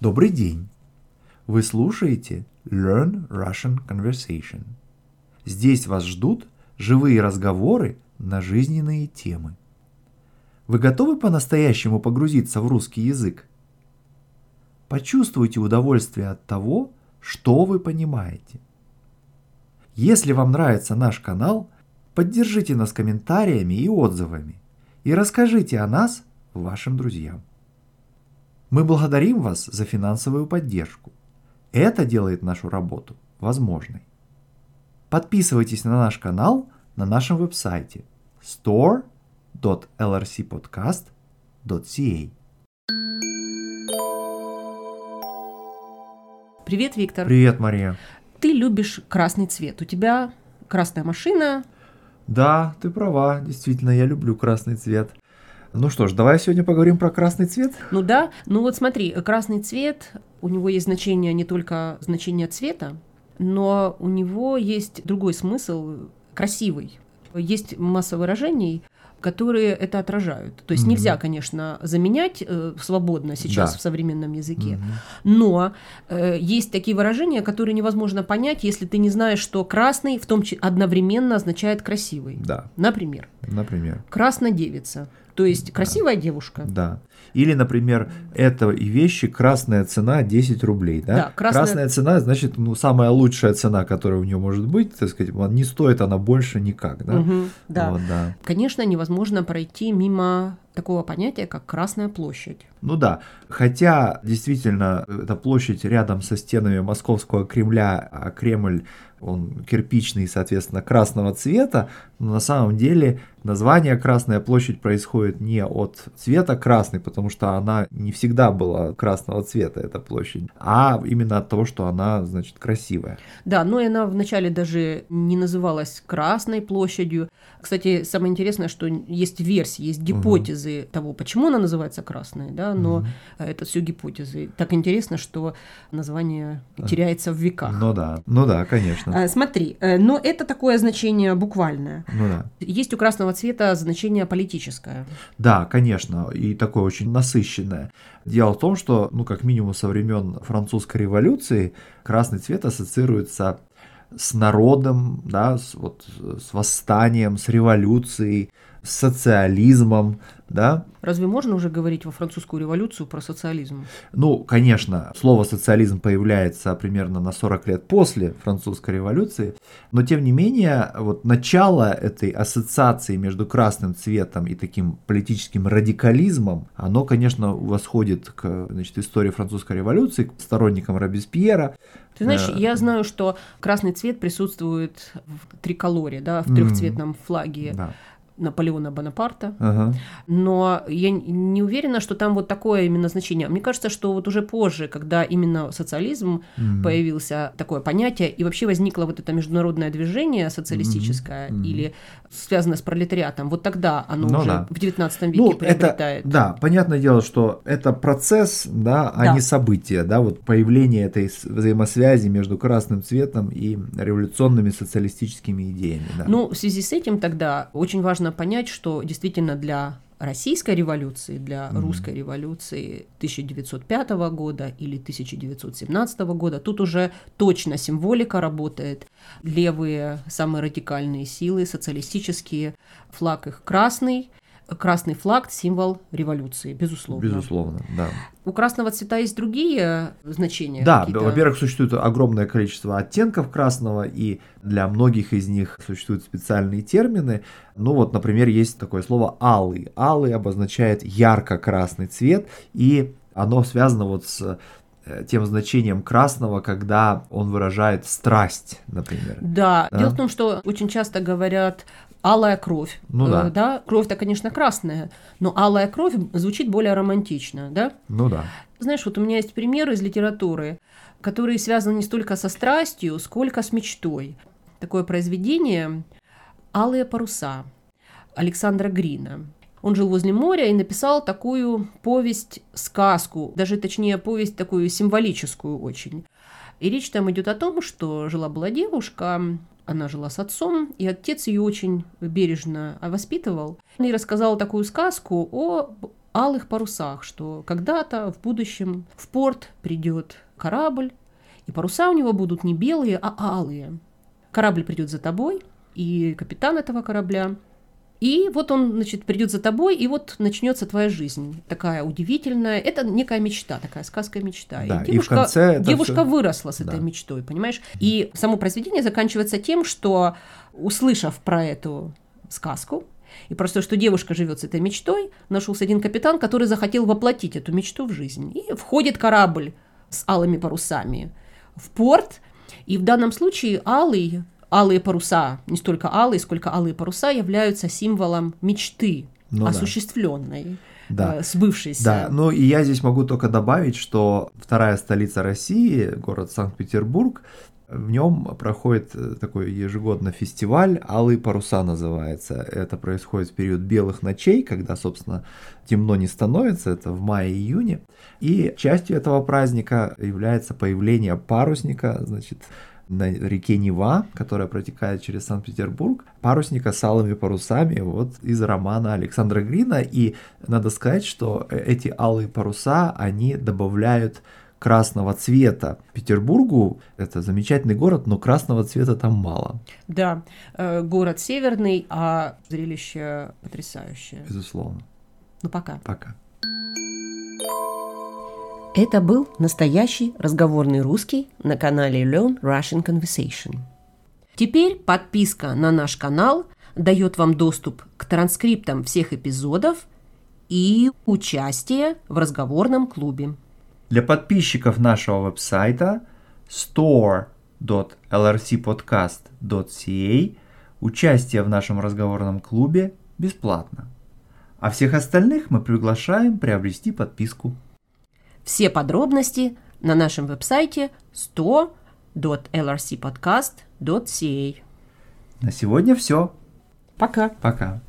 Добрый день! Вы слушаете Learn Russian Conversation. Здесь вас ждут живые разговоры на жизненные темы. Вы готовы по-настоящему погрузиться в русский язык? Почувствуйте удовольствие от того, что вы понимаете. Если вам нравится наш канал, поддержите нас комментариями и отзывами и расскажите о нас вашим друзьям. Мы благодарим вас за финансовую поддержку. Это делает нашу работу возможной. Подписывайтесь на наш канал на нашем веб-сайте store.lrcpodcast.ca. Привет, Виктор. Привет, Мария. Ты любишь красный цвет. У тебя красная машина. Да, ты права, действительно, я люблю красный цвет. Ну что ж, давай сегодня поговорим про красный цвет. Ну да, ну вот смотри, красный цвет, у него есть значение не только значение цвета, но у него есть другой смысл, красивый. Есть масса выражений, которые это отражают. То есть mm-hmm. нельзя, конечно, заменять э, свободно сейчас да. в современном языке, mm-hmm. но э, есть такие выражения, которые невозможно понять, если ты не знаешь, что красный в том числе одновременно означает красивый. Да. Например. Например. Краснодевица. То есть красивая да. девушка. Да. Или, например, это и вещи красная цена 10 рублей. Да? Да, красная... красная цена, значит, ну, самая лучшая цена, которая у нее может быть, так сказать, не стоит она больше никак. Да, угу, да. Вот, да. Конечно, невозможно пройти мимо такого понятия, как Красная площадь. Ну да, хотя действительно эта площадь рядом со стенами Московского Кремля, а Кремль он кирпичный, соответственно, красного цвета, но на самом деле название Красная площадь происходит не от цвета красный, потому что она не всегда была красного цвета, эта площадь, а именно от того, что она, значит, красивая. Да, но и она вначале даже не называлась Красной площадью. Кстати, самое интересное, что есть версии, есть гипотезы того, почему она называется Красной, да, но угу. это все гипотезы. Так интересно, что название теряется в веках. Ну да, ну да, конечно. А, смотри, э, но это такое значение буквальное. Ну да. Есть у красного цвета значение политическое. Да, конечно, и такое очень насыщенное. Дело в том, что, ну, как минимум со времен французской революции, красный цвет ассоциируется с народом, да, с, вот, с восстанием, с революцией, с социализмом, да. Разве можно уже говорить во французскую революцию про социализм? Ну, конечно, слово социализм появляется примерно на 40 лет после французской революции, но тем не менее, вот начало этой ассоциации между красным цветом и таким политическим радикализмом, оно, конечно, восходит к значит, истории французской революции, к сторонникам Робеспьера. Ты знаешь, э, я знаю, что красный цвет присутствует в триколоре, да, в трехцветном флаге. Да. Наполеона Бонапарта. Ага. Но я не уверена, что там вот такое именно значение. Мне кажется, что вот уже позже, когда именно социализм mm-hmm. появился, такое понятие, и вообще возникло вот это международное движение социалистическое mm-hmm. или связанное с пролетариатом, вот тогда оно ну, уже да. в 19 веке ну, приобретает. Это, да, понятное дело, что это процесс, да, а да. не событие, да, вот появление этой взаимосвязи между красным цветом и революционными социалистическими идеями. Да. Ну, в связи с этим тогда очень важно важно понять, что действительно для российской революции, для mm-hmm. русской революции 1905 года или 1917 года, тут уже точно символика работает. Левые, самые радикальные силы, социалистические, флаг их красный, красный флаг – символ революции, безусловно. Безусловно, да. У красного цвета есть другие значения? Да, во-первых, существует огромное количество оттенков красного, и для многих из них существуют специальные термины. Ну вот, например, есть такое слово «алый». «Алый» обозначает ярко-красный цвет, и оно связано вот с э, тем значением красного, когда он выражает страсть, например. Да, да? дело в том, что очень часто говорят алая кровь. Ну да. Э, да? Кровь-то, конечно, красная, но алая кровь звучит более романтично, да? Ну да. Знаешь, вот у меня есть примеры из литературы, которые связаны не столько со страстью, сколько с мечтой. Такое произведение «Алые паруса» Александра Грина. Он жил возле моря и написал такую повесть-сказку, даже точнее повесть такую символическую очень. И речь там идет о том, что жила-была девушка, она жила с отцом, и отец ее очень бережно воспитывал. И рассказал такую сказку о алых парусах, что когда-то в будущем в порт придет корабль, и паруса у него будут не белые, а алые. Корабль придет за тобой, и капитан этого корабля и вот он, значит, придет за тобой, и вот начнется твоя жизнь. Такая удивительная. Это некая мечта, такая сказка мечта. Да, и девушка, и в конце девушка все... выросла с да. этой мечтой, понимаешь? И само произведение заканчивается тем, что, услышав про эту сказку, и просто, что девушка живет с этой мечтой, нашелся один капитан, который захотел воплотить эту мечту в жизнь. И входит корабль с алыми парусами в порт, и в данном случае алый алые паруса, не столько алые, сколько алые паруса являются символом мечты, ну, осуществленной. Да. Э, сбывшейся. Да, ну и я здесь могу только добавить, что вторая столица России, город Санкт-Петербург, в нем проходит э, такой ежегодно фестиваль «Алые паруса» называется. Это происходит в период белых ночей, когда, собственно, темно не становится, это в мае-июне. И частью этого праздника является появление парусника, значит, на реке Нева, которая протекает через Санкт-Петербург, парусника с алыми парусами вот из романа Александра Грина. И надо сказать, что э, эти алые паруса, они добавляют красного цвета. Петербургу это замечательный город, но красного цвета там мало. Да, э, город северный, а зрелище потрясающее. Безусловно. Ну пока. Пока. Это был настоящий разговорный русский на канале Learn Russian Conversation. Теперь подписка на наш канал дает вам доступ к транскриптам всех эпизодов и участие в разговорном клубе. Для подписчиков нашего веб-сайта store.lrcpodcast.ca участие в нашем разговорном клубе бесплатно. А всех остальных мы приглашаем приобрести подписку. Все подробности на нашем веб-сайте 100.lrcpodcast.ca. На сегодня все. Пока. Пока.